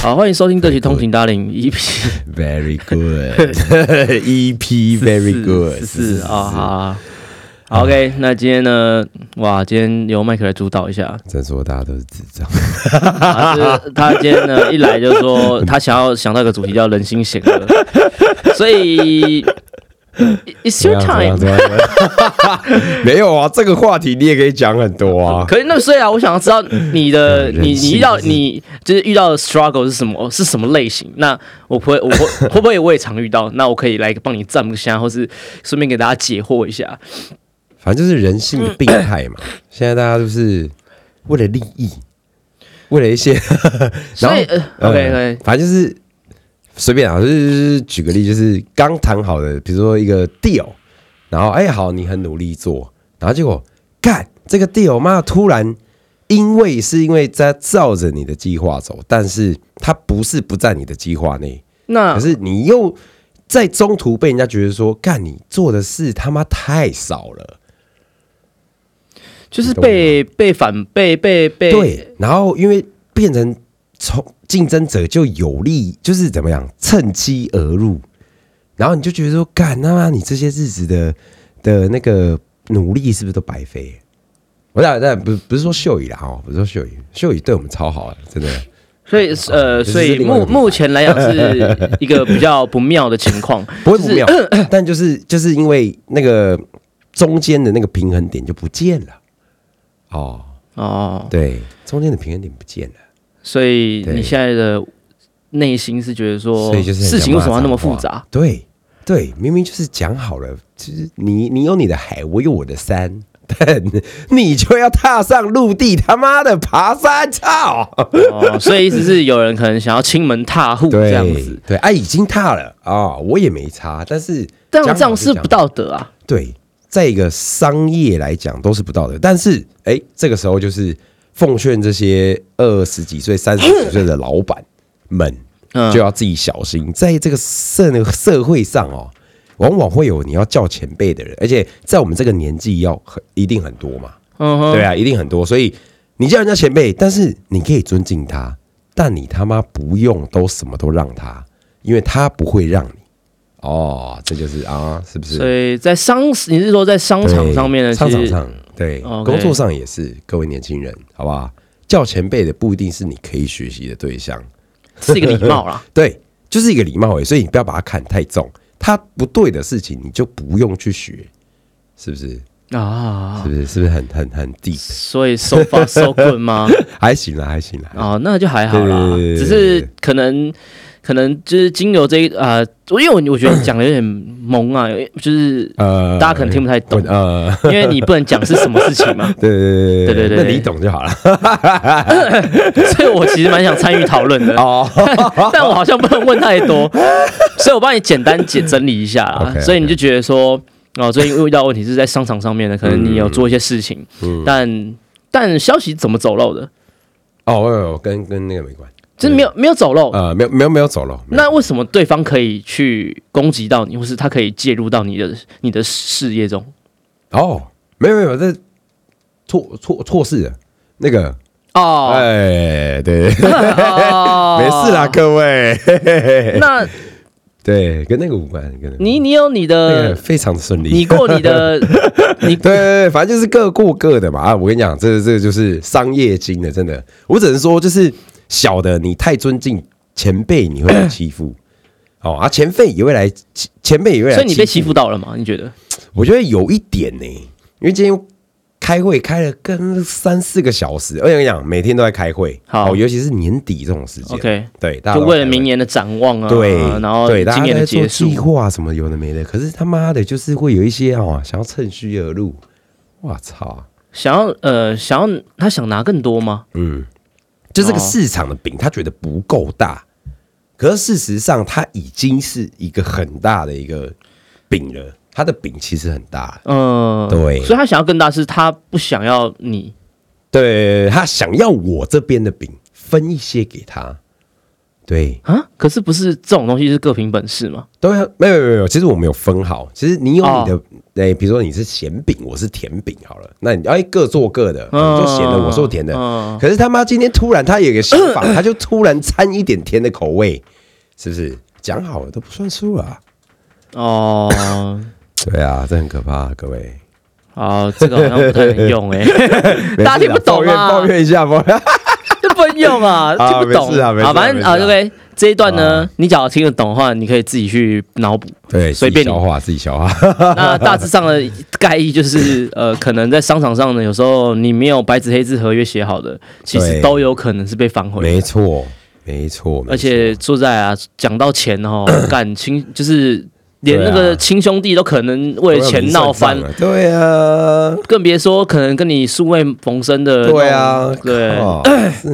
好，欢迎收听这期通勤达令 EP Very good. EP very good. 是啊，好啊好，OK，那今天呢？哇，今天由麦克来主导一下。再说大家都是智障，他是他今天呢一来就说他想要想到一个主题叫人心险恶，所以 It's your time。没有啊，这个话题你也可以讲很多啊。可是那所以啊，我想要知道你的你你遇到你就是遇到的 struggle 是什么是什么类型？那我不会我会会不会我也常遇到？那我可以来帮你占个下，或是顺便给大家解惑一下。反正就是人性的病态嘛。现在大家都是为了利益，为了一些，然后呃呃 OK OK，反正就是随便啊，就是就是举个例，就是刚谈好的，比如说一个 deal，然后哎好，你很努力做，然后结果干这个 deal，妈突然因为是因为在照着你的计划走，但是它不是不在你的计划内，那可是你又在中途被人家觉得说，干你做的事他妈太少了。就是被被反被被被对，然后因为变成从竞争者就有利，就是怎么样趁机而入，然后你就觉得说，干他妈你这些日子的的那个努力是不是都白费？我当然不不是说秀宇啦哦，不是说秀宇，秀宇对我们超好的，真的。所以呃，所以目目前来讲是一个比较不妙的情况，不会不妙，但就是就是因为那个中间的那个平衡点就不见了。哦，哦，对，中间的平衡点不见了，所以你现在的内心是觉得说，所以就是事情为什么要那么复杂？对对，明明就是讲好了，就是你你有你的海，我有我的山，但你就要踏上陆地，他妈的爬山，操！哦，所以意思是有人可能想要亲门踏户这样子，对，哎、已经踏了啊、我也没差，但是这样这样是不道德啊。对，在一个商业来讲都是不道德，但是哎、这个时候就是奉劝这些二十几岁、三十 几岁的老板们，嗯。就要自己小心，在这个社社会上哦，往往会有你要叫前辈的人，而且在我们这个年纪要很一定很多嘛，嗯，对啊，一定很多，所以你叫人家前辈，但是你可以尊敬他，但你他妈不用都什么都让他，因为他不会让你。哦，这就是啊，是不是？所以在商，你是说在商场上面呢？商场上对，工作上也是，各位年轻人，好不好？叫前辈的不一定是你可以学习的对象，是一个礼貌啦。对，就是一个礼貌诶，所以你不要把它看太重，他不对的事情你就不用去学，是不是？啊是，不是？是不是很很很 deep？所以 so far so good 吗？还行啦，还行啦。哦，那就还好啦，只是可能可能就是经由这一啊，我因为我我觉得讲的有点懵啊，就是呃大家可能听不太懂。呃，因为你不能讲是什么事情嘛，对对对对对那你懂就好了。所以我其实蛮想参与讨论的，哦，但我好像不能问太多，所以我帮你简单解整理一下啊。所以你就觉得说，哦，最近遇到问题是在商场上面的，可能你有做一些事情，嗯但但消息怎么走漏的，哦，我有跟跟那个没关，就是没有没有走漏。呃，没有没有没有走漏。那为什么对方可以去攻击到你，或是他可以介入到你的你的事业中？哦，没有没有，这错错错事了。那个，哦，哎，对，哦 没事啦，。各位。那 对，跟那个无关，跟那个你你有你那个的，非常的顺利。你过你的，你对对对，反正就是各过各的嘛。啊，我跟你讲，这这就是商业经的，真的，我只能说，就是小的你太尊敬前辈，你会被欺负。哦啊，前辈也会来，前前辈也会来，所以你被欺负。到了吗？你觉得？我觉得有一点呢、因为今天开会开了跟三四个小时，而且我跟你讲，每天都在开会。好哦，尤其是年底这种时间 OK 对，大家就为了明年的展望啊，对，然后对，大今年的结束计，划什么有的没的，可是他妈的，就是会有一些哦，想要趁虚而入。我操，想要呃想要他想拿更多吗？嗯，就这个哦。市场的饼，他觉得不够大，可是事实上，它已经是一个很大的一个饼了。它的饼其实很大，嗯，对。所以他想要更大，是他不想要你。对他想要我这边的饼分一些给他，对，啊，可是不是这种东西是各凭本事吗？对啊，没有没有没有，其实我们有分好，其实你有你的，哦哎、比如说你是咸饼，我是甜饼，好了，那你哎各做各的，你做咸的，我做甜的。嗯可是他妈今天突然他有一个想法，他就突然掺一点甜的口味，是不是？讲好了都不算数啊。哦，对啊，这很可怕，各位。好，这个好像不太能用哎、大家听不懂抱怨啊抱，怨一下，抱怨。用啊，啊听不懂没事啊没事啊反正啊没事啊，OK，这一段呢，你只要听得懂的话，你可以自己去脑补。对，随便你消化，自己消化。那大致上的概意就是，呃，可能在商场上呢，有时候你没有白纸黑字合约写好的，其实都有可能是被反悔。没错，没错，而且说在啊，讲到钱哦，感情就是连那个亲兄弟都可能为了钱闹翻。对啊，更别说可能跟你素未逢生的。对啊，对。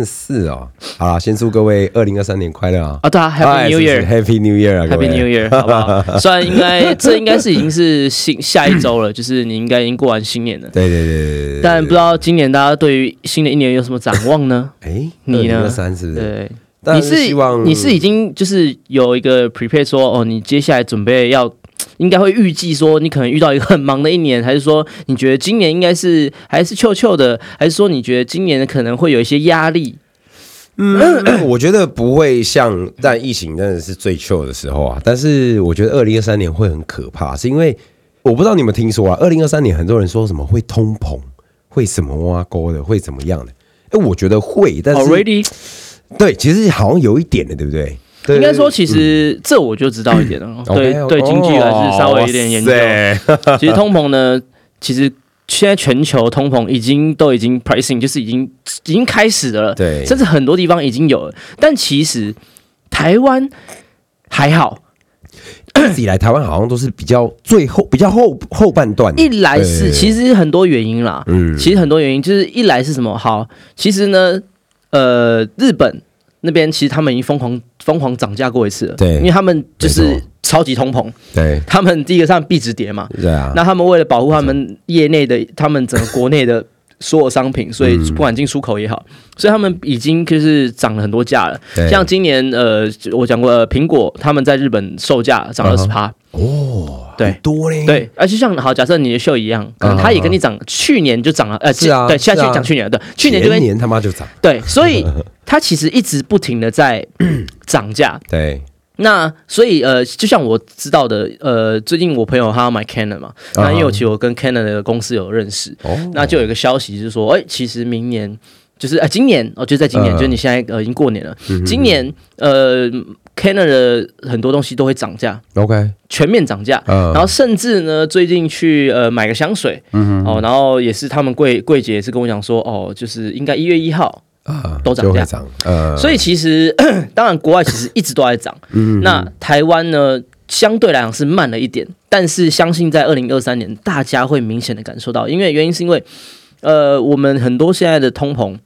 是哦。好啦，先祝各位二零二三年快乐啊。啊，对啊，Happy New Year。Year，Happy New Year 啊，Happy New Year，好不好？虽然应该这应该是已经是新下一周了，就是你应该已经过完新年了，对对对对对，但不知道今年大家对于新的一年有什么展望呢？哎，你呢？二三是不是？对，当你是希望你是已经就是有一个 prepare 说哦，你接下来准备要应该会预计说你可能遇到一个很忙的一年，还是说你觉得今年应该是还是臭臭的，还是说你觉得今年可能会有一些压力？嗯，我觉得不会像在疫情真的是最 chill 的时候啊，但是我觉得二零二三年会很可怕，是因为我不知道你们听说啊，二零二三年很多人说什么会通膨，会什么挖沟的，会怎么样的？哎，我觉得会，但是 Already，对，其实好像有一点的，对不对？对应该说其实这我就知道一点了，对对，经济还是稍微有点研究。究。其实通膨呢，其实现在全球通膨已经都已经 pricing，就是已经已经开始的了，对甚至很多地方已经有了。但其实台湾还好，一直以来台湾好像都是比较最后比较后后半段，一来是其实很多原因啦，嗯其实很多原因就是一来是什么？好，其实呢，呃，日本那边其实他们已经疯狂疯狂涨价过一次了，对。因为他们就是超级通膨，对。他们第一个上币值跌嘛，对啊，那他们为了保护他们业内的、他们整个国内的所有商品，所以嗯。不管进出口也好，所以他们已经就是涨了很多价了。对。像今年呃，我讲过，呃苹果他们在日本售价涨二十趴，哦，对。很多嘞，对，而且像好，假设你的秀一样，可能它也跟你涨，去年就涨了，呃，是啊对，现在是啊。去讲去年，对，去年就跟年他妈就涨，对，所以 他其实一直不停的在 涨价。对，那所以呃，就像我知道的，呃，最近我朋友他要买 Canon 嘛，那因为我其实我跟 Canon 的公司有认识，哦，那就有一个消息是说，哎、其实明年就是哎、今年哦，就在今年，嗯。就是你现在呃已经过年了，今年呃 Canon 的很多东西都会涨价，OK，全面涨价。嗯。然后甚至呢，最近去呃买个香水，嗯哦，然后也是他们柜柜姐也是跟我讲说，哦，就是应该一月一号，啊都涨价。涨，呃，所以其实 当然国外其实一直都在涨，嗯。那台湾呢相对来讲是慢了一点，但是相信在二零二三年大家会明显的感受到，因为原因是因为呃我们很多现在的通膨。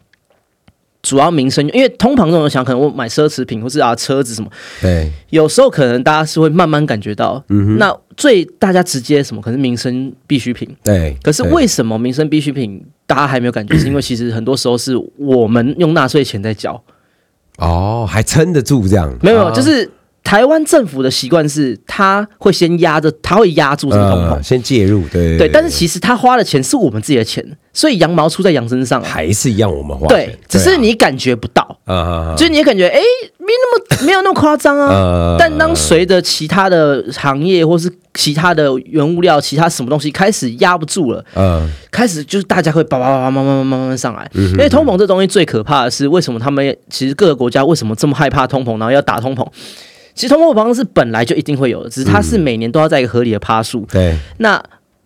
主要民生，因为通常这种想，可能我买奢侈品或是啊车子什么，对，有时候可能大家是会慢慢感觉到，那最大家直接什么，可能民生必需品。对，可是为什么民生必需品大家还没有感觉？是因为其实很多时候是我们用纳税钱在缴，哦还撑得住这样？没有，就是台湾政府的习惯是，他会先压着，他会压住这个通膨呃，先介入，对对。但是其实他花的钱是我们自己的钱，所以羊毛出在羊身上啊。还是一样我们花对，只是你感觉不到，啊就是你也感觉哎，没那么没有那么夸张啊。呃但当随着其他的行业或是其他的原物料、其他什么东西开始压不住了，呃开始就是大家会叭叭叭叭慢慢慢慢慢慢上来。因为通膨这东西最可怕的是，为什么他们其实各个国家为什么这么害怕通膨，然后要打通膨？其实通货膨胀是本来就一定会有的，只是它是每年都要在一个合理的趴数。对。那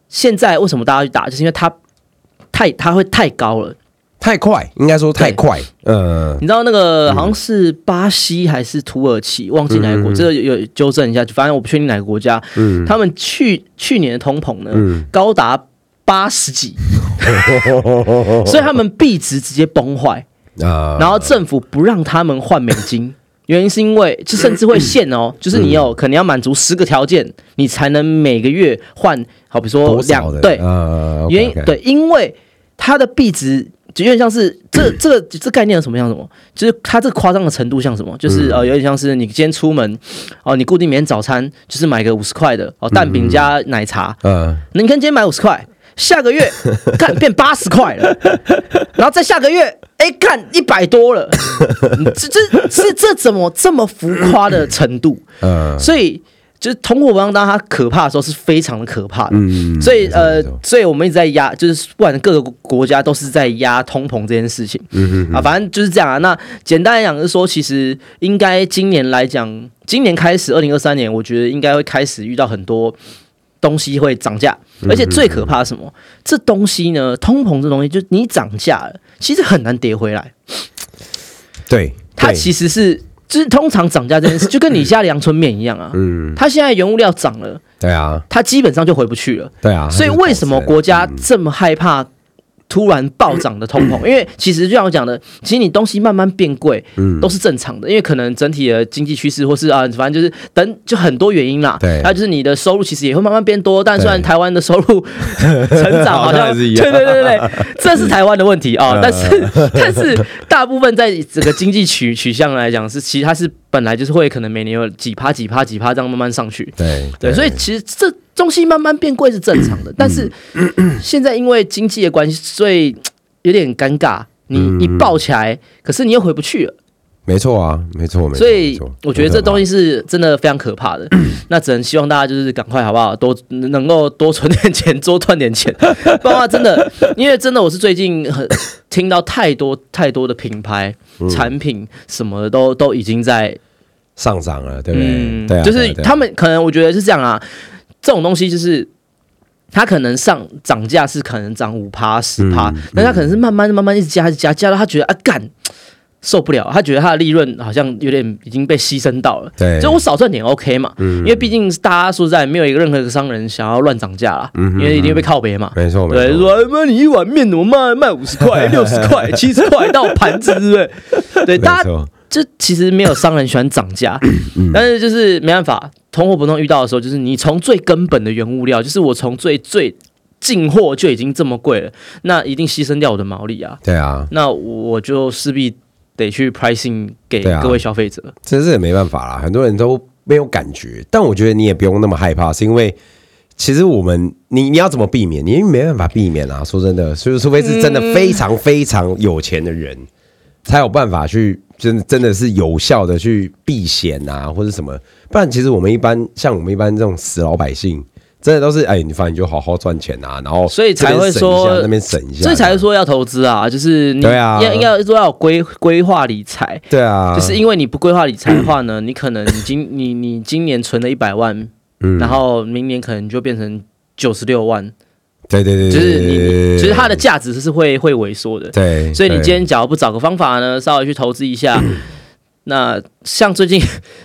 现在为什么大家去打，就是因为它太它会太高了。太快，应该说太快，呃。你知道那个好像是巴西还是土耳其，忘记哪个国，这个有有纠正一下，反正我不确定哪个国家。嗯。他们去去年的通膨呢，高达八十几，所以他们币值直接崩坏。啊，然后政府不让他们换美金，原因是因为就甚至会限哦，就是你有可能要满足十个条件，你才能每个月换，好比说多少的？两对，呃原因对，因为它的币值就有点像是这这个这概念有什么像什么？就是它这个夸张的程度像什么？就是呃，有点像是你今天出门哦，你固定每天早餐就是买个五十块的哦，蛋饼加奶茶，嗯，那你看今天买五十块，下个月 看变八十块了，然后再下个月，哎，看一百多了，这这这这怎么这么浮夸的程度？嗯所以就是通货膨胀，当它可怕的时候是非常的可怕的。嗯，所以呃，所以我们一直在压，就是不管各个国家都是在压通膨这件事情。嗯嗯啊，反正就是这样啊。那简单来讲，就是说，其实应该今年来讲，今年开始，二零二三年，我觉得应该会开始遇到很多东西会涨价，而且最可怕什么？这东西呢，通膨这东西，就你涨价了，其实很难跌回来。对，它其实是，就是通常涨价这件事，就跟你家的阳春面一样啊。嗯，它现在原物料涨了，对啊，它基本上就回不去了。对啊，所以为什么国家这么害怕突然暴涨的通膨？因为其实就像我讲的，其实你东西慢慢变贵，嗯都是正常的，因为可能整体的经济趋势或是啊，反正就是等就很多原因啦。对还有就是你的收入其实也会慢慢变多，但虽然台湾的收入 成长好好像对对对对对，这是台湾的问题啊、嗯但是但是大部分在整个经济取取向来讲，是其实它是本来就是会可能每年有几趴几趴几趴这样慢慢上去。对对，所以其实这东西慢慢变贵是正常的，但是现在因为经济的关系，所以有点尴尬。你一爆起来，可是你又回不去了，没错啊，没错，没错。所以我觉得这东西是真的非常可怕的。那只能希望大家就是赶快好不好，多能够多存点钱，多赚点钱。不然真的，因为真的我是最近很听到太多太多的品牌、嗯产品什么的都都已经在上涨了，对不对？对啊，就是他们可能我觉得是这样啊，这种东西就是。它可能上涨价是可能涨五趴十趴嗯，但它可能是慢慢慢慢一直加一直加，加到他觉得啊干受不了，他觉得他的利润好像有点已经被牺牲到了。对，就我少赚点 OK 嘛，因为毕竟大家说实在没有一个任何一个商人想要乱涨价啦，因为一定会被靠别嘛。没错，没对，错，说哎妈你一碗面怎么卖卖五十块、六十块、七十块到盘子，对不对？对，大家没错，就其实没有商人喜欢涨价，嗯但是就是没办法，通货膨胀遇到的时候，就是你从最根本的原物料，就是我从最最进货就已经这么贵了，那一定牺牲掉我的毛利啊，对啊，那我就势必得去 pricing 给各位消费者。真是也没办法啦，很多人都没有感觉，但我觉得你也不用那么害怕，是因为其实我们你你要怎么避免？你没办法避免啊，说真的，所以除非是真的非常非常有钱的人，才有办法去真的真的是有效的去避险啊，或者什么，不然其实我们一般像我们一般这种死老百姓。真的都是哎，你反正你就好好赚钱啊，然后所以才会说那边省一下，所以才会说要投资啊，就是你对啊。要应该说要有规规划理财，对啊，就是因为你不规划理财的话呢，你可能 你今你你今年存了一百万，嗯。然后明年可能就变成九十六万，对对对，就是你其实它的价值是会会萎缩的，对，所以你今天假如不找个方法呢，稍微去投资一下，那像最近，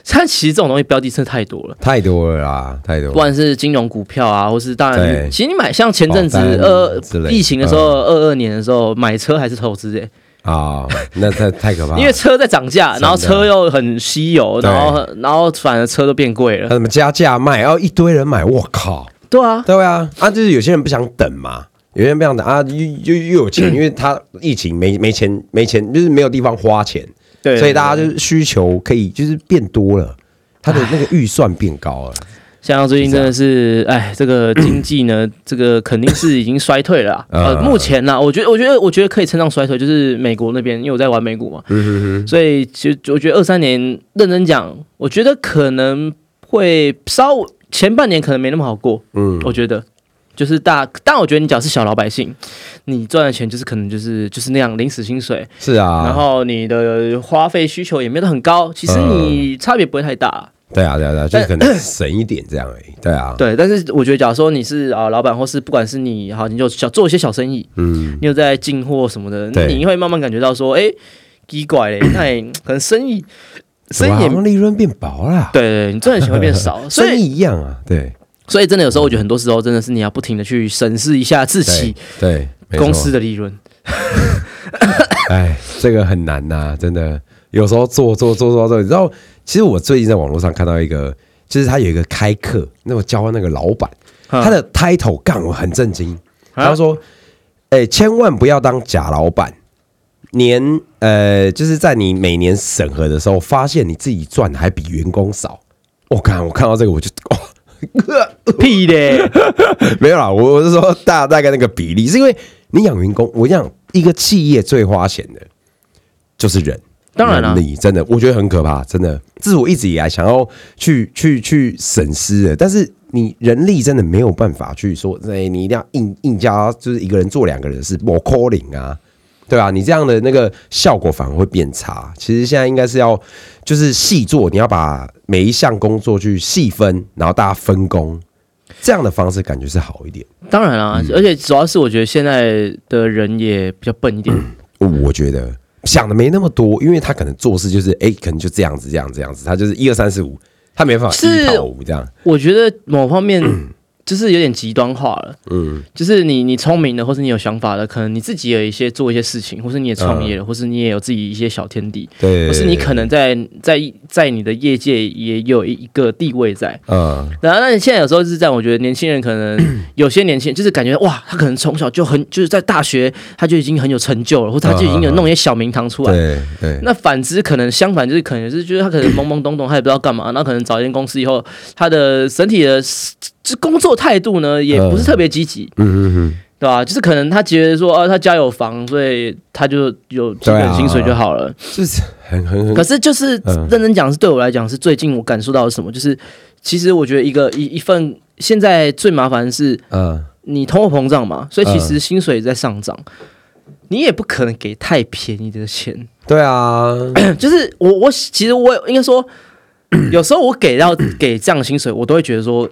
它其实这种东西标的真的太多了。太多了啦，太多了。不管是金融股票啊，或是当然，其实你买像前阵子二疫情的时候，二二年的时候买车还是投资诶、啊，那太太可怕了。因为车在涨价，然后车又很稀有，然后然后反而车都变贵了。他怎么加价卖，然后一堆人买，我靠！对啊，对啊，啊，就是有些人不想等嘛，有些人不想等啊，又又又有钱，因为他疫情没没钱没钱，就是没有地方花钱，对，所以大家就是需求可以就是变多了，他的那个预算变高了。像最近真的是，哎，这个经济呢，这个肯定是已经衰退了 呃，目前呢，我觉得，我觉得，我觉得可以称上衰退，就是美国那边，因为我在玩美股嘛，嗯所以其实我觉得二三年认真讲，我觉得可能会稍微前半年可能没那么好过，嗯，我觉得。就是大，但我觉得你只要是小老百姓，你赚的钱就是可能就是就是那样临时薪水，是啊，然后你的花费需求也没有很高，其实你差别不会太大。对啊对啊对啊，就是可能省一点这样而已。对啊，对，但是我觉得，假如说你是啊、老板，或是不管是你好，你就小做一些小生意，嗯，你有在进货什么的，那你会慢慢感觉到说，哎，奇怪嘞，那 可能生意生意利润变薄了，对对，你赚的钱会变少，所生以意一样啊，对。所以真的有时候我觉得很多时候真的是你要不停的去审视一下自己对公司的利润。哎，这个很难呐、真的。有时候做做做做到这，你知道，其实我最近在网络上看到一个，就是他有一个开课，那我教那个老板，嗯他的 title 杠我很震惊，啊？他说：“哎、千万不要当假老板，年呃，就是在你每年审核的时候，发现你自己赚的还比员工少。我看我看到这个我就哦，屁的，没有啦，我我是说大大概那个比例，是因为你养员工，我讲一个企业最花钱的就是人。当然了人力真的，我觉得很可怕，真的，这是我一直以来想要去去去审视的。但是你人力真的没有办法去说，哎，你一定要硬硬加，就是一个人做两个人是我 calling 啊，对啊、你这样的那个效果反而会变差。其实现在应该是要就是细做，你要把每一项工作去细分，然后大家分工，这样的方式感觉是好一点。当然啦，而且主要是我觉得现在的人也比较笨一点，我觉得想的没那么多，因为他可能做事就是哎、可能就这样子，这样这样子，他就是一二三四五，他没办法是一到五这样。我觉得某方面 就是有点极端化了。嗯，就是你你聪明的，或是你有想法的，可能你自己有一些做一些事情，或是你也创业了，或是你也有自己一些小天地，对，或是你可能在在在你的业界也有一个地位在。嗯然后，那你现在有时候是这样，我觉得年轻人可能 有些年轻人就是感觉哇，他可能从小就很就是在大学他就已经很有成就了，或者他就已经有弄一些小名堂出来。对对，那反之，可能相反，就是可能是觉得他可能懵懵懂懂，他也不知道干嘛，那可能找一间公司以后，他的整体的这工作态度呢，也不是特别积极，嗯嗯嗯，对吧？就是可能他觉得说，哦，他家有房，所以他就有基本薪水就好了。就是很很很。可是就是嗯认真讲，是对我来讲是最近我感受到什么，就是其实我觉得一个一一份现在最麻烦的是嗯。你通货膨胀嘛，所以其实薪水在上涨。你也不可能给太便宜的钱，对啊，就是我我其实我应该说，有时候我给到给这样的薪水，我都会觉得说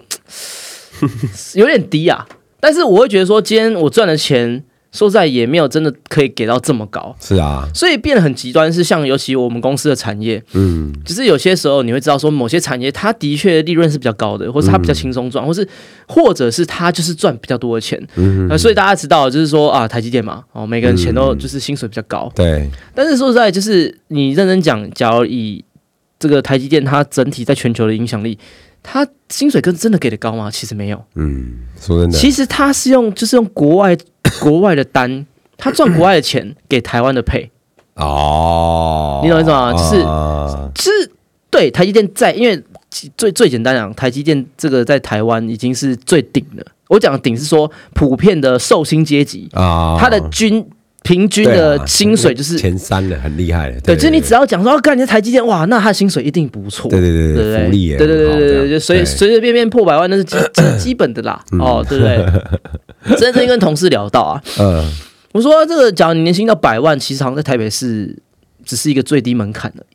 有点低啊。但是我会觉得说，今天我赚的钱，说实在也没有真的可以给到这么高，是啊，所以变得很极端。是像尤其我们公司的产业，嗯就是有些时候你会知道说，某些产业它的确利润是比较高的，或是它比较轻松赚，或是或者是它就是赚比较多的钱。嗯，呃，所以大家知道，就是说啊，台积电嘛，哦，每个人钱都就是薪水比较高。对，但是说实在，就是你认真讲，假如以这个台积电它整体在全球的影响力，它薪水跟真的给的高吗？其实没有，嗯，说真的，其实他是用就是用国外 国外的单，他赚国外的钱给台湾的配，哦，你懂我意思吗？就是啊就是对台积电在，因为最最简单讲，台积电这个在台湾已经是最顶了。我讲的顶是说普遍的寿星阶级，啊。他的均平均的啊薪水就是前三了，很厉害了。对，就是你只要讲说，哦，干你的台积电，哇，那他的薪水一定不错。对对对对对福利也对对对对对，就随随随便便破百万，那是基基本的啦。哦，对不对？真正跟同事聊到啊，嗯我说这个，假如你年薪到百万，其实好像在台北市只是一个最低门槛的。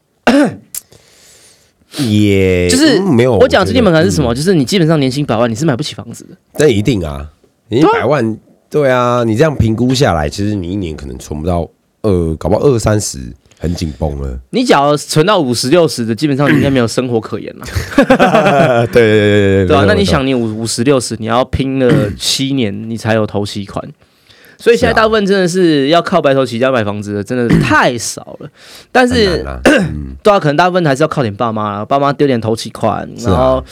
也就是嗯没有，我讲最低门槛是什么？就是你基本上年薪百万，你是买不起房子的。那一定啊，你百万，对啊，你这样评估下来，其实你一年可能存不到二，搞不好二三十，很紧绷了。你假如存到五十六十的，基本上你应该没有生活可言了，对对对对对啊、那你想，你五五十六十，你要拼了七年，你才有头期款。所以现在大部分真的是要靠白手起家买房子的，真的是 太少了。但是 对啊，可能大部分还是要靠点爸妈啦，爸妈丢点头期款，然后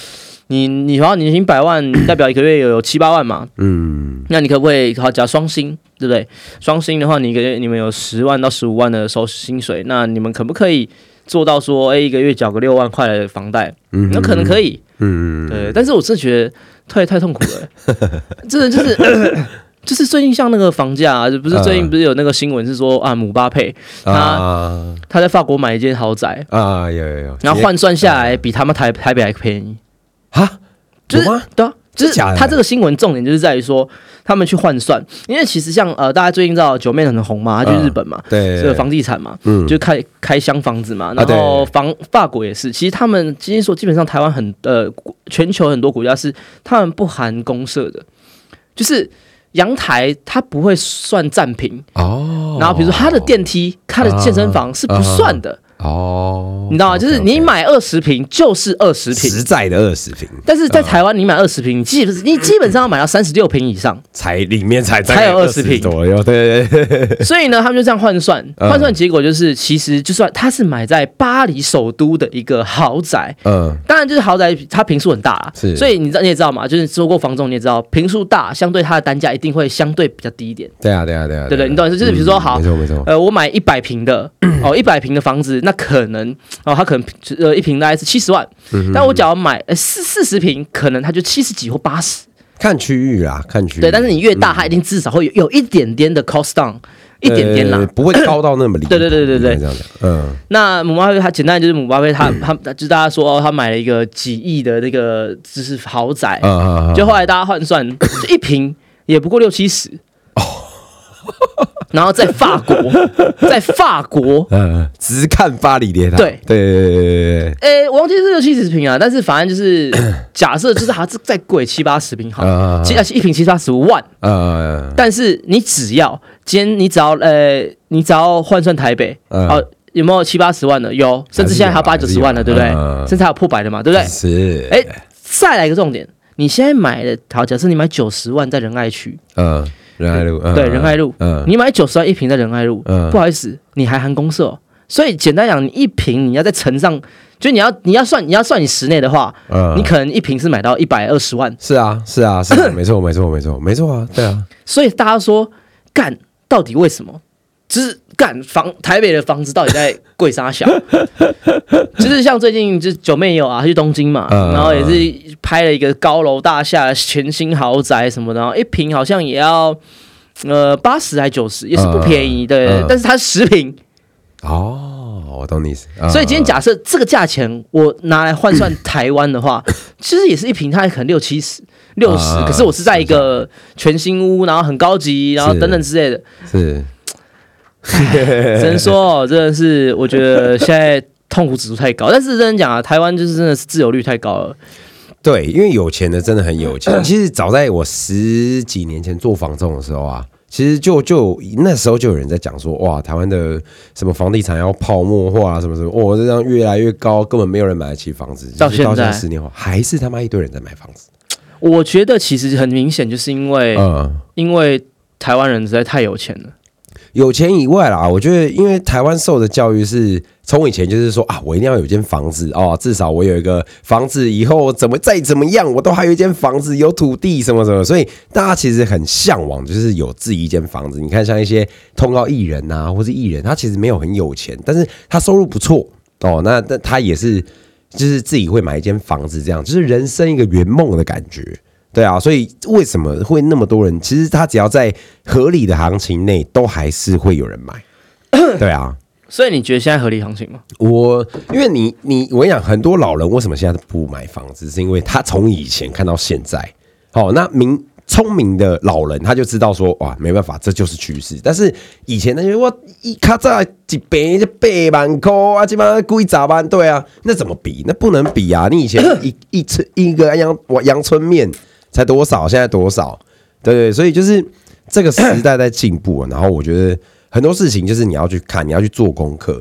你你好像年薪百万，代表一个月有七八万嘛，嗯，那你可不可以好假如双薪，对不对？双薪的话，你一个月你们有十万到十五万的收薪水，那你们可不可以做到说，哎，一个月缴个六万块的房贷？嗯那可能可以，嗯，对。但是我真的觉得太太痛苦了，真的就是。就是最近像那个房价、啊，不是最近不是有那个新闻是说啊，姆巴佩他啊。他在法国买一间豪宅，啊，有有有，然后换算下来比他们台台北还便宜，啊，就是有吗？对啊，就是他这个新闻重点就是在于说他们去换算，因为其实像呃大家最近知道九妹很红嘛，她去日本嘛，对，这个房地产嘛，嗯。就开开箱房子嘛，然后房法国也是，其实他们今天说基本上台湾很呃全球很多国家是他们不含公社的，就是阳台它不会算占平，哦，然后比如说它的电梯、它的健身房是不算的。哦，你知道吗？就是你买二十平就是二十平，实在的二十平，但是在台湾你买二十平，你基本你基本上要买到三十六平以上。才里面才才有二20平左右，对对对，所以呢，他们就这样换算，嗯。换算结果就是，其实就算他是买在巴黎首都的一个豪宅，嗯，当然就是豪宅它平数很大啦，是。所以你知道你也知道嘛，就是做过房仲你也知道，平数大，相对它的单价一定会相对比较低一点。对啊对啊对啊，对对，你懂意思？就是比如说嗯好没，错没错，呃，我买一百平的哦，一百平的房子，那可能哦，他可能呃一瓶大概是七十万，嗯但我只要买呃四四十瓶，可能它就七十几或八十。看区域啊，看区域，对，但是你越大，它一定至少会有有一点点的 cost down，一点点啦。呃。不会高到那么 离谱，对对对对。对这样讲，嗯，那姆巴佩他简单就是姆巴佩他他就是大家说哦，他买了一个几亿的那个就是豪宅，啊啊啊。就后来大家换算，就一瓶也不过六七十。然后在法国，在法国，嗯，只看巴黎铁塔，对。对对对对对。诶，我忘记是六七十平啊，但是反正就是 假设就是它是再贵七八十平好对，，啊七一平七八十万，呃，但是你只要今天你只要呃，你只要换算台北，嗯。哦，有没有七八十万的？有，甚至现在还有八九十万的，对不对？嗯甚至还有破百的嘛，对不对？是，哎，再来一个重点，你现在买的，好，假设你买九十万在仁爱区，嗯，仁爱路，嗯对，仁爱路，嗯，你买九十万一平在仁爱路，嗯。不好意思，你还含公社。哦，所以简单讲，你一平你要在乘上，就你要你要算你要算你室内的话，嗯。你可能一平是买到一百二十万，是啊是啊是啊，没错没错没错没错啊，对啊，所以大家说干到底为什么？就是干房台北的房子到底在贵啥小？就是像最近就是九妹也有啊，她去东京嘛，嗯然后也是拍了一个高楼大厦、全新豪宅什么的，然后一平好像也要呃八十还九十，也是不便宜对，嗯。但是它十平，哦，我懂你意思，啊所以今天假设这个价钱我拿来换算 台湾的话，其实也是一平，它可能六七十、六十、啊可是我是在一个全新屋，然后很高级，然后等等之类的。是 只能说哦，真的是我觉得现在痛苦指数太高。但是真的讲啊，台湾就是真的是自由率太高了。对，因为有钱的真的很有钱。其实早在我十几年前做房仲的时候啊，其实就就那时候就有人在讲说，哇，台湾的什么房地产要泡沫化啊，什么什么，哦，这样越来越高，根本没有人买得起房子。到现在十年后，还是他妈一堆人在买房子。我觉得其实很明显，就是因为、嗯，因为台湾人实在太有钱了。有钱以外啦，我觉得因为台湾受的教育是从以前就是说啊，我一定要有间房子哦，至少我有一个房子，以后怎么再怎么样，我都还有一间房子，有土地什么什么，所以大家其实很向往，就是有自己一间房子。你看像一些通告艺人呐、或是艺人，他其实没有很有钱，但是他收入不错哦，那那他也是就是自己会买一间房子，这样就是人生一个圆梦的感觉。对啊，所以为什么会那么多人？其实他只要在合理的行情内，都还是会有人买。对啊，所以你觉得现在合理行情吗？我因为你你我跟你讲，很多老人为什么现在都不买房子，是因为他从以前看到现在。哦，那明聪明的老人他就知道说，哇，没办法，这就是趋势。但是以前那些我一卡在一百就八万块啊，基本上贵咋办？对啊，那怎么比？那不能比啊！你以前一一吃一个阳阳春面才多少，现在多少？对对，所以就是这个时代在进步，然后我觉得很多事情就是你要去看，你要去做功课。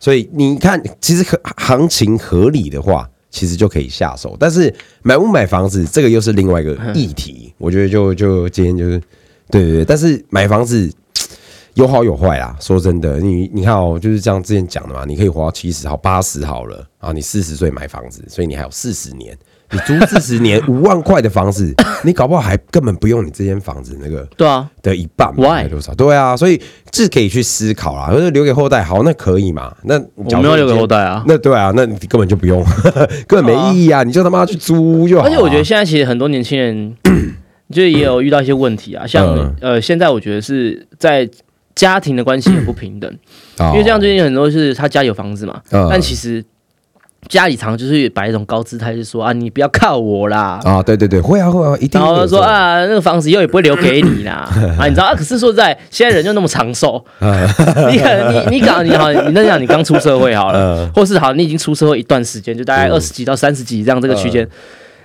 所以你看，其实合行情合理的话，其实就可以下手。但是买不买房子，这个又是另外一个议题。我觉得就就今天就是对对对，但是买房子有好有坏啊。说真的，你你看哦，就是这样之前讲的嘛，你可以活到七十好八十好了啊，你四十岁买房子，所以你还有四十年。你租四十年五万块的房子，你搞不好还根本不用你这间房子那个对啊，的一半 Why？多少？对啊，所以这可以去思考啦，或者留给后代，好，那可以嘛？那我没有留给后，代啊。那对啊，那你根本就不用，根本没意义啊！你就他妈去租就好啊。而且我觉得现在其实很多年轻人就也有遇到一些问题啊，像、嗯呃，现在我觉得是在家庭的关系也不平等，哦，因为这样最近很多是他家有房子嘛，嗯但其实家里常就是摆一种高姿态，就是说啊，你不要靠我啦。啊，对对对，会啊会啊，一定然后说啊，那个房子以后也不会留给你啦，啊，你知道啊？可是说实在，现在人就那么长寿，你可能你你搞你好，你那讲你刚出社会好了，嗯 或是好，你已经出社会一段时间，就大概二十几到三十几这样这个区间，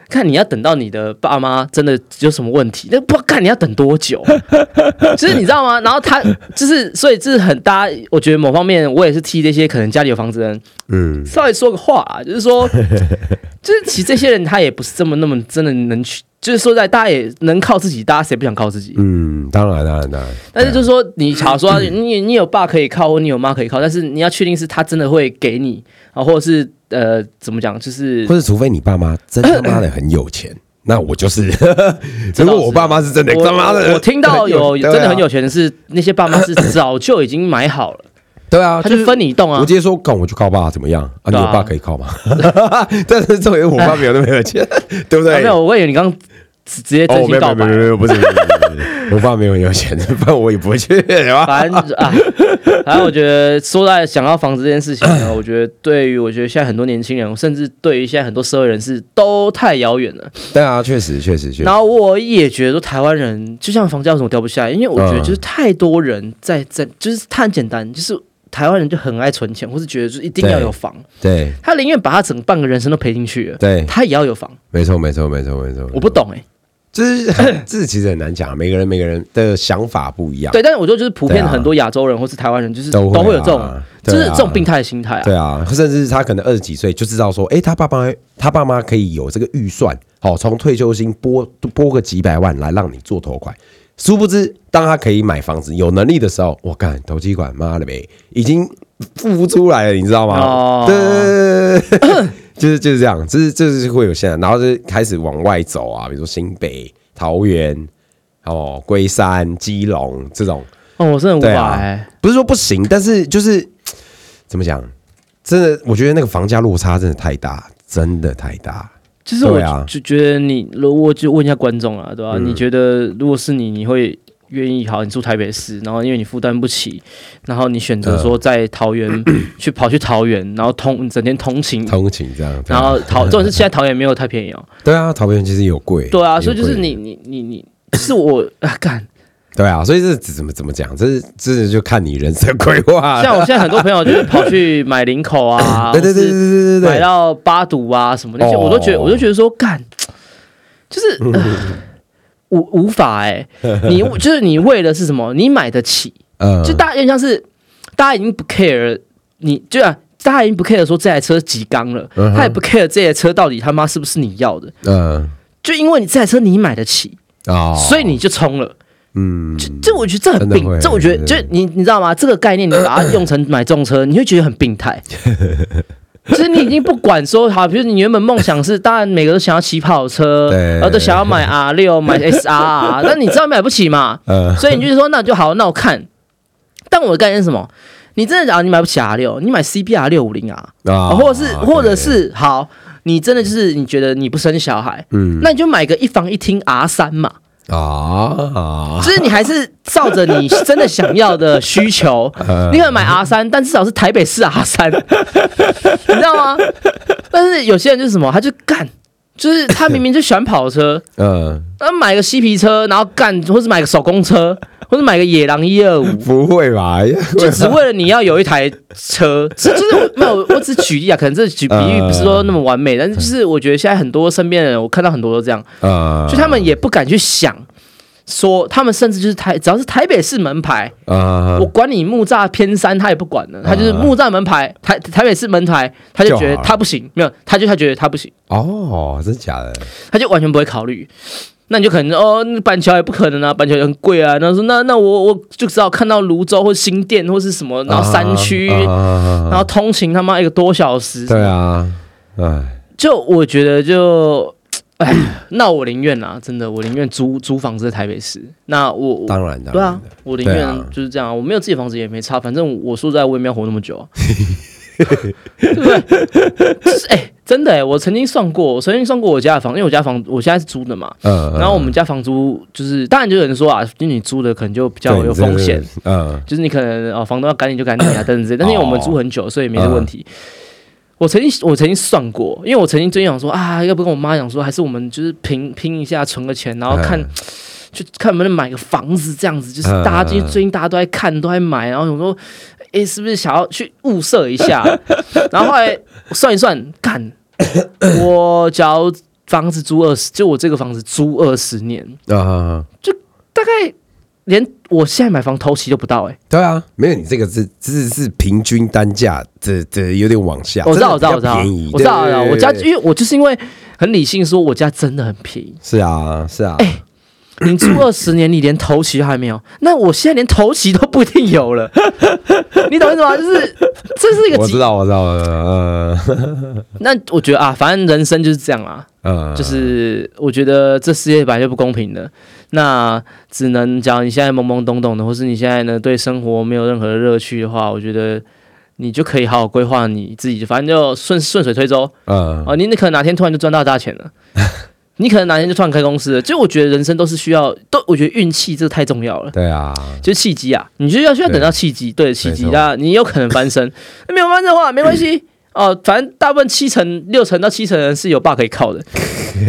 看你要等到你的爸妈真的有什么问题，那不看你要等多久，就是你知道吗？然后他就是，所以这是很大家，我觉得某方面我也是替这些可能家里有房子的人嗯，稍微说个话啊，就是说，就是其实这些人他也不是这么那么真的能去，就是说在大家也能靠自己，大家谁不想靠自己？嗯，当然，当然，当然。但是就是说，你假如说你你有爸可以靠，或你有妈可以靠，但是你要确定是他真的会给你啊，或者是呃怎么讲，就是或者除非你爸妈真他妈的很有钱，那我就是。如果我爸妈是真的我他妈的，我听到有 真的很有钱的是那些爸妈是 早就已经买好了，对啊，他就分你一栋啊我直。接说，干我就靠爸怎么样啊？你爸可以靠吗？但是重点我爸没有那么有钱，对不对？啊没有，我以为你刚刚直直接真心告白有没有没有，不是，我爸没有很有钱，不然我也不会去，反正啊，反正我觉得说在想要房子这件事情呢，我觉得对于我觉得现在很多年轻人，甚至对于现在很多社会人士都太遥远了。对啊，确实确实确实然，后我也觉得说台湾人就像房价为什么掉不下来，因为我觉得嗯就是太多人在在，就是他很简单，就是台湾人就很爱存钱，或是觉得就是一定要有房，对他宁愿把他整半个人生都赔进去了，对，他也要有房。没错没错没错没错。我不懂哎、就是 这其实很难讲，每个人每个人的想法不一样，对，但是我觉得就是普遍很多亚洲人或是台湾人，就是都都会有这种，啊就是这种病态的心态啊。对啊，甚至他可能二十几岁就知道说，哎、他爸妈他爸妈可以有这个预算，好、从退休金拨拨个几百万来让你做投款。殊不知，当他可以买房子、有能力的时候，我干投机款，妈的呗，已经付不出来了，你知道吗？哦 就是就是这样，就是就是会有现在，然后就开始往外走啊，比如说新北、桃园、哦龟山、基隆这种，哦，我真的无对啊法哎、不是说不行，但是就是怎么讲，真的，我觉得那个房价落差真的太大，真的太大。就是我就觉得你，如果就问一下观众啊，对吧、嗯你觉得如果是你，你会愿意好？你住台北市，然后因为你负担不起，然后你选择说在桃园、去跑去桃园，然后通整天通勤，通勤这样，然后桃，重点是现在桃园没有太便宜哦。对啊，桃园其实有贵，对啊，所以就是你你你你，是我啊干。对啊，所以这怎么怎么讲，这是这就看你人生规划。像我现在很多朋友就是跑去买林口啊，对对对对对对对，买到八堵啊什么那些，哦我都觉得，我都觉得说干，就是、呃 无无法哎、你就是你为的是什么？你买得起，嗯就大家有点像是大家已经不 care，你就啊。大家已经不 care 说这台车几缸了，嗯他也不 care 这台车到底他妈是不是你要的，嗯就因为你这台车你买得起，哦，所以你就冲了。嗯，这这我觉得这很病这我觉得就你你知道吗？这个概念你把它用成买重车，你会觉得很病态。就是你已经不管说好，比如你原本梦想是，当然每个都想要骑跑车，对然后都想要买 R 六、买 SR，但你知道买不起嘛，嗯所以你就是说那就好，那我看。但我的概念是什么？你真的假如你买不起 R 六，你买 CBR 六五零啊，啊或者是或者是好，你真的就是你觉得你不生小孩，嗯那你就买个一房一厅 R 三嘛。啊，就是你还是照着你真的想要的需求，你可能买 R 三，但至少是台北市 R 三，你知道吗？但是有些人就是什么，他就干，就是他明明就喜欢跑车，嗯，他买个嬉皮车，然后干，或是买个手工车，或者买个野狼一二五，不会吧？就只为了你要有一台车，这就是我没有，我只举例啊，可能这举比喻不是说那么完美，但是就是我觉得现在很多身边的人，我看到很多都这样，啊，就他们也不敢去想。说他们甚至就是台，只要是台北市门牌，啊我管你木栅偏山，他也不管了，他就是木栅门牌，台台北市门牌，他就觉得他不行，没有，他就他觉得他不行，哦，真的假的？他就完全不会考虑。那你就可能哦，那板桥也不可能啊，板桥也很贵啊。然后说那那我我就只好看到泸州或新店或是什么，然后山区，啊然后通勤他妈一个多小时，对啊，哎，就我觉得就。哎，那我宁愿啊，真的，我宁愿租租房子在台北市。那我我当然的，对啊，我宁愿就是这样啊。我没有自己的房子也没差，反正我说实在我也没有活那么久、啊，对不对？就是哎、真的哎、我曾经算过，我曾经算过我家的房，因为我家房我现在是租的嘛。嗯，嗯然后我们家房租就是，当然就有人说啊，就你租的可能就比较有风险，，对嗯就是你可能哦，房东要赶你就赶你啊，等等之类。但是因为我们租很久，所以没这问题。嗯我曾经我曾经算过，因为我曾经最近想说啊，要不跟我妈讲说，还是我们就是拼拼一下，存个钱，然后看。嗯就看能不能买个房子，这样子就是嗯大家最近最近大家都在看，都在买，然后我说，哎、是不是想要去物色一下？然后后来算一算，干，我假如房子租二十，就我这个房子租二十年，啊，大概连我现在买房头期都不到哎、对啊，没有你这个是是是平均单价，这这有点往下，我知道，我知道，我知道。我知道，我知道，我家因为我就是因为很理性说，我家真的很便宜。是啊是啊，你租二十年，你连头期都还没有，那我现在连头期都不一定有了。你懂意思吗？就是这是一个极我知道我知道，呃 那我觉得啊，反正人生就是这样啊，呃，就是我觉得这世界本来就不公平的，那只能讲你现在懵懵懂懂的，或是你现在呢对生活没有任何的乐趣的话，我觉得你就可以好好规划你自己，反正就顺顺水推舟嗯哦。你你可能哪天突然就赚到大钱了。你可能哪天就突然开公司了，就我觉得人生都是需要，都我觉得运气这个太重要了。对啊，就是契机啊，你就要需要等到契机，对。契机，那你有可能翻身，那没有翻身的话没关系。哦，反正大部分七成、六成到七成人是有爸可以靠的，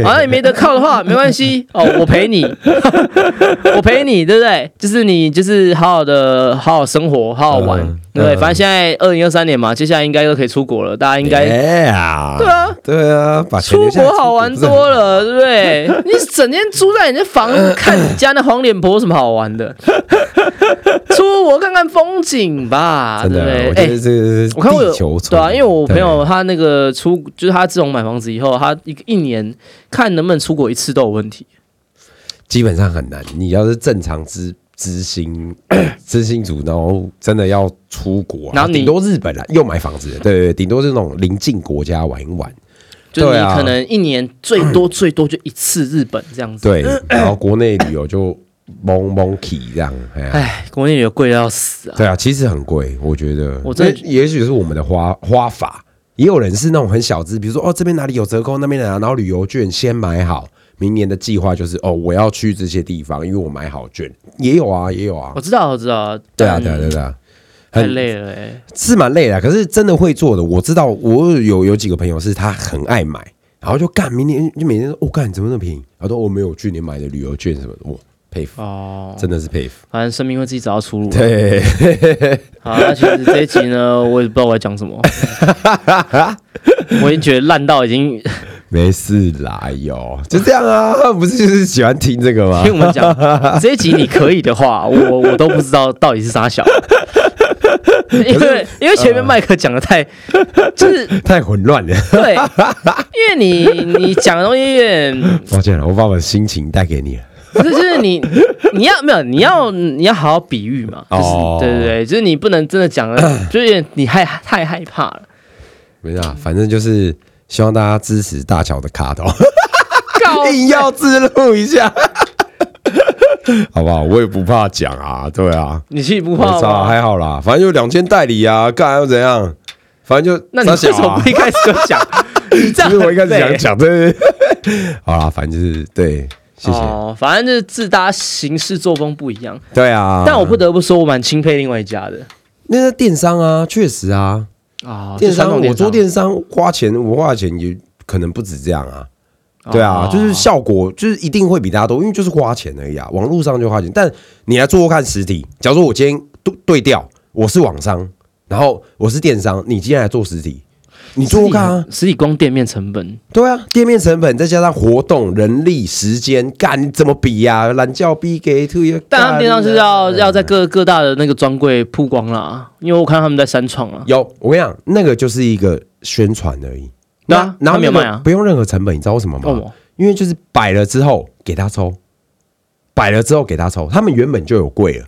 好像你没得靠的话没关系哦，我陪你，我陪你，对不对？就是你就是好好的好好生活，好好玩，嗯对不对？嗯反正现在二零二三年嘛，接下来应该都可以出国了，大家应该。哎呀，对啊，对啊，把钱出国好玩多了，对不对？你整天住在你的房，看你家那黄脸婆有什么好玩的？出国看看风景吧，对不对？哎、得这我看我有对啊，因为我朋友他那个出，就是他自从买房子以后，他一一年看能不能出国一次都有问题。基本上很难。你要是正常知知心 知心族，然后真的要出国、啊，然后你顶多日本啊，又买房子，对对对，顶多是那种邻近国家玩一玩，就你可能一年最多 最多就一次日本这样子。对，然后国内旅游就蒙 蒙 key 这样，哎国内旅游贵到要死啊！对啊，其实很贵，我觉得。我真也许是我们的花花法，也有人是那种很小资，比如说哦这边哪里有折扣，那边哪，然后旅游券先买好，明年的计划就是哦我要去这些地方，因为我买好券，也有啊，也有啊我。知道，我知道，对啊，但对啊，对啊对啊，太很累了哎。是蛮累的，可是真的会做的，我知道，我有有几个朋友是他很爱买，然后就干明年就每天说，哦干怎么那么便宜？他说我没有去年买的旅游券什么的，哇佩服，哦，真的是佩服。反正生命会自己找到出路。对，好，那其实这一集呢，我也不知道我要讲什么，我已经觉得烂到已经，没事啦，哎呦，就这样啊，不是就是喜欢听这个吗听？我们讲这一集你可以的话，我我都不知道到底是啥小，因为因为前面麦克讲的太，就是太混乱了，对，因为你你讲的东西有点，抱歉了，我把我的心情带给你了。不是就是你你要没有你要你要好好比喻嘛，就是、哦对对对，就是你不能真的讲的，就是有点你害太害怕了。没事啊，反正就是希望大家支持大乔的卡头，告硬要自录一下，好不好？我也不怕讲啊，对啊。你气不没差，怕吗？还好啦，反正就两千代理啊，干又怎样？反正就那你为什么不一开始就讲？你这样其实我一开始想讲，对对对，好啦，反正就是对，谢谢，哦，反正就是自大家行事作风不一样。对啊。但我不得不说，我蛮钦佩另外一家的那个电商啊，确实啊，啊，电商我做电商花钱，我花的钱也可能不止这样啊。对啊，哦就是效果就是一定会比大家多，因为就是花钱而已啊。网络上就花钱，但你来做做看实体。假如说我今天对对调，我是网商，然后我是电商，你今天来做实体，你做做看啊。实体光店面成本。对啊，店面成本再加上活动、人力、时间，干你怎么比呀、懒觉逼给退，但他们电商是要干要在各各大的那个专柜曝光啦，因为我看他们在三创啊。有，我跟你讲，那个就是一个宣传而已。那啊然后那个他没有卖啊。不用任何成本，你知道为什么吗？哦，因为就是摆了之后给他抽，摆了之后给他抽，他们原本就有柜了，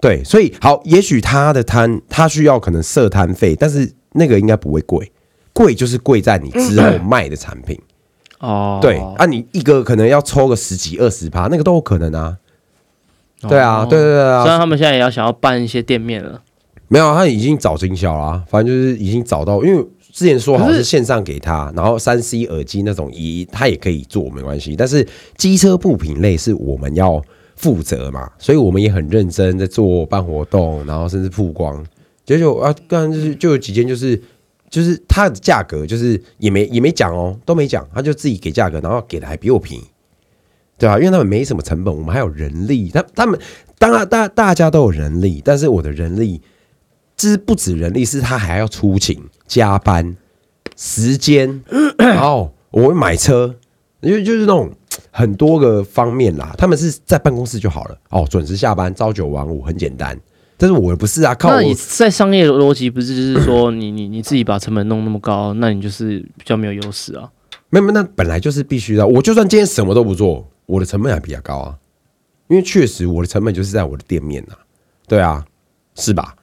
对，所以好，也许他的摊他需要可能设摊费，但是那个应该不会贵，贵就是贵在你之后卖的产品，哦，对啊，你一个可能要抽个十几二十趴，那个都有可能啊，对啊，对对对虽然啊，他们现在也要想要办一些店面了，没有，他已经找经销啦，反正就是已经找到，因为之前说好可是是线上给他，然后三 C 耳机那种一他也可以做，没关系。但是机车部品类是我们要负责嘛，所以我们也很认真在做办活动，然后甚至曝光。结果啊，刚刚就是就有几件就是就是它的价格就是也没也没讲哦，都没讲，他就自己给价格，然后给的还比我便宜。对啊，因为他们没什么成本，我们还有人力，他他们当然大大家都有人力，但是我的人力就是不止人力，是他还要出勤、加班、时间，然后我会买车，因为就是那种很多个方面啦，他们是在办公室就好了哦，准时下班，朝九晚五，很简单。但是我不是啊，靠我那你在商业逻辑不是就是说你你你自己把成本弄那么高，那你就是比较没有优势啊？没有，没有那本来就是必须的。我就算今天什么都不做，我的成本还比较高啊，因为确实我的成本就是在我的店面啊，对啊，是吧？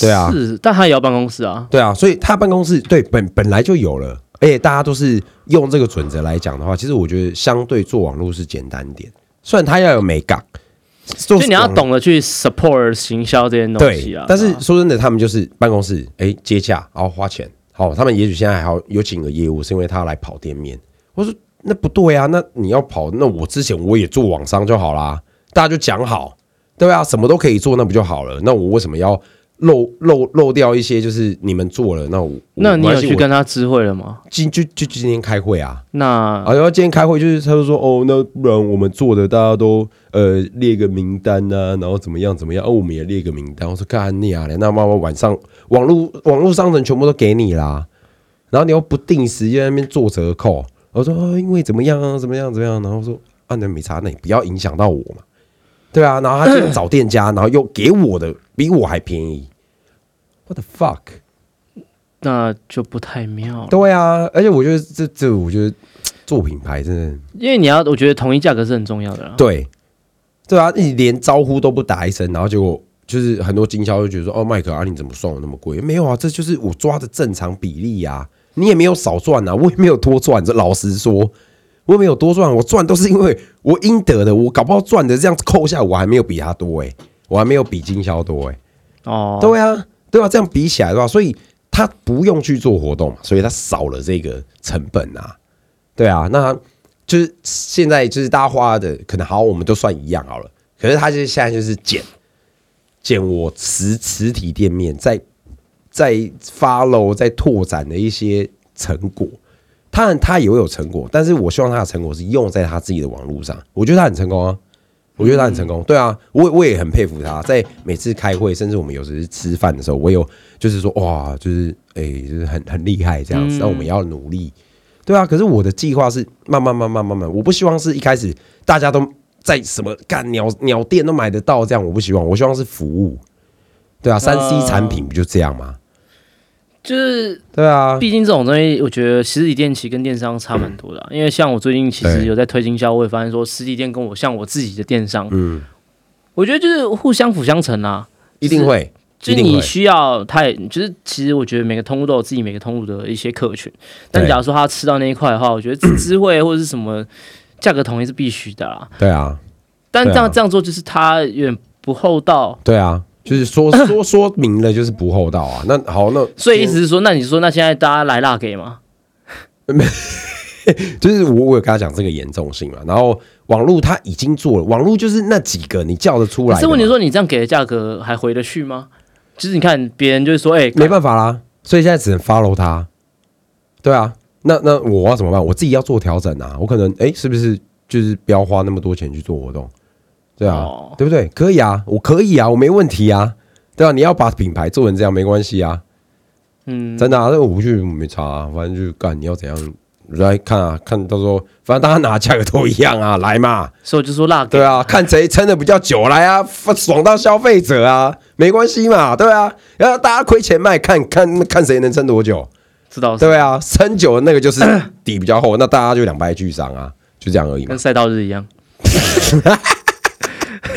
对啊是，但他也要办公室啊。对啊，所以他办公室对本本来就有了，而且大家都是用这个准则来讲的话，其实我觉得相对做网络是简单点，虽然他要有美感，就就你要懂得去 support 行销这些东西啊。，对但是说真的，他们就是办公室，哎、接洽，然后花钱，好、他们也许现在还要有请个业务，是因为他要来跑店面。我说那不对啊，那你要跑，那我之前我也做网商就好啦，大家就讲好，对啊，什么都可以做，那不就好了？那我为什么要漏漏漏掉一些？就是你们做了，那我那你有去跟他知会了吗？今就就今天开会啊？那啊，然后今天开会就是他就说哦，那不然我们做的大家都呃列个名单呐、然后怎么样怎么样，哦，我们也列个名单。我说干你啊嘞，那妈妈晚上网络网络商城全部都给你啦，然后你又不定时在那边做折扣。我说哦，因为怎么样啊，怎么样怎么样，然后说啊，那没差，那你不要影响到我嘛，对啊。然后他今天 找店家，然后又给我的比我还便宜，what the fuck？那就不太妙了，对啊，而且我觉得这这，我觉得做品牌真的。因为你要，我觉得统一价格是很重要的啦。对，对啊，你连招呼都不打一声，然后结果就是很多经销就觉得说，哦，麦克啊，你怎么算我那么贵？没有啊，这就是我抓的正常比例呀、你也没有少赚啊，我也没有多赚。这老实说，我也没有多赚，我赚都是因为我应得的。我搞不好赚的这样子扣下来，我还没有比他多诶、我还没有比经销多诶、哦，对啊，对啊，这样比起来的话，所以他不用去做活动嘛，所以他少了这个成本啊。对啊，那就是现在就是大家花的可能好，我们都算一样好了。可是他就是现在就是减减我实实体店面在在 follow 在拓展的一些成果。他他也会有成果，但是我希望他的成果是用在他自己的网络上。我觉得他很成功啊，我觉得他很成功。对啊，我我也很佩服他，在每次开会，甚至我们有时吃饭的时候，我有就是说哇，就是哎、就是很很厉害这样子。嗯那、我们要努力，对啊。可是我的计划是慢慢慢慢慢慢，我不希望是一开始大家都在什么干鸟鸟店都买得到这样，我不希望。我希望是服务，对啊，三 C 哦产品不就这样吗？就是对啊，毕竟这种东西，我觉得实体店其实跟电商差蛮多的啊、因为像我最近其实有在推经销，我也发现说实体店跟我像我自己的电商，嗯，我觉得就是互相辅相成啊。一定会，就你需要，他也就是其实我觉得每个通路都有自己每个通路的一些客群，但假如说他吃到那一块的话，我觉得智智慧或者是什么价格统一是必须的啦。对啊，但这样、啊。这样做就是他有点不厚道，对啊，就是说说说明了就是不厚道啊。那好，那 所以意思是说，那你说那现在大家来辣给吗？就是我我有跟他讲这个严重性嘛，然后网络他已经做了，网络就是那几个你叫得出来，可是问题说你这样给的价格还回得去吗？就是你看别人就是说，哎、没办法啦，所以现在只能 follow 他。对啊，那那我要怎么办？我自己要做调整啊，我可能哎、是不是就是不要花那么多钱去做活动？对啊，哦。对不对？可以啊，我可以啊，我没问题啊，对啊，你要把品牌做成这样没关系啊，嗯，真的啊，那我不去没差啊，反正就是干你要怎样来看啊，看到时候反正大家拿价格都一样啊，来嘛，所以我就说辣给，对啊，看谁撑的比较久，来啊，爽到消费者啊，没关系嘛，对啊，然后大家亏钱卖，看看看谁能撑多久，知道对啊，撑久的那个就是 底比较厚，那大家就两败俱伤啊，就这样而已嘛。跟。赛道日一样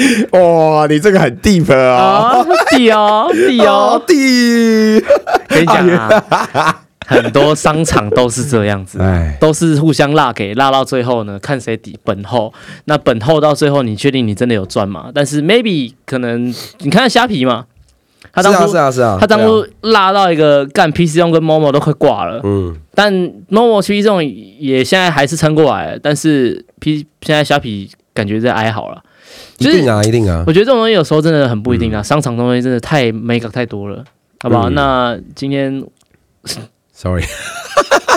哇，你这个很 deep 啊，啊，地哦地哦，地，跟你讲啊，很多商场都是这样子。哎，都是互相拉给拉到最后呢，看谁底本厚。那本厚到最后，你确定你真的有赚吗？但是 maybe 可能你看虾皮嘛，他当是啊初、是啊是啊，他当初拉到一个干 PC 用跟 Momo 都快挂了，嗯，但 Momo 其实这种也现在还是撑过来了，但是 P 现在虾皮感觉在哀嚎了。就是一定啊一定啊，我觉得这种东西有时候真的很不一定啊，商场东西真的太美感太多了，好不好？嗯那今天 sorry，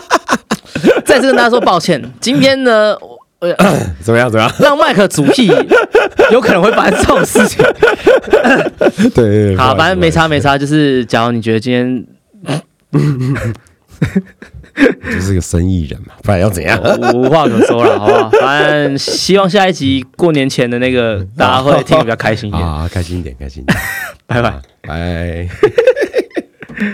再次跟大家说抱歉，今天呢，呃，怎么样怎么样？让麦克主 key 有可能会发生这种事情。对 对对，好，反正没差没。差，就是假如你觉得今天就是个生意人嘛，不然要怎样？无话可说了，好不好？反正希望下一集过年前的那个大家会听得比较开心一点。啊，开心一点，开心一点，拜拜。拜。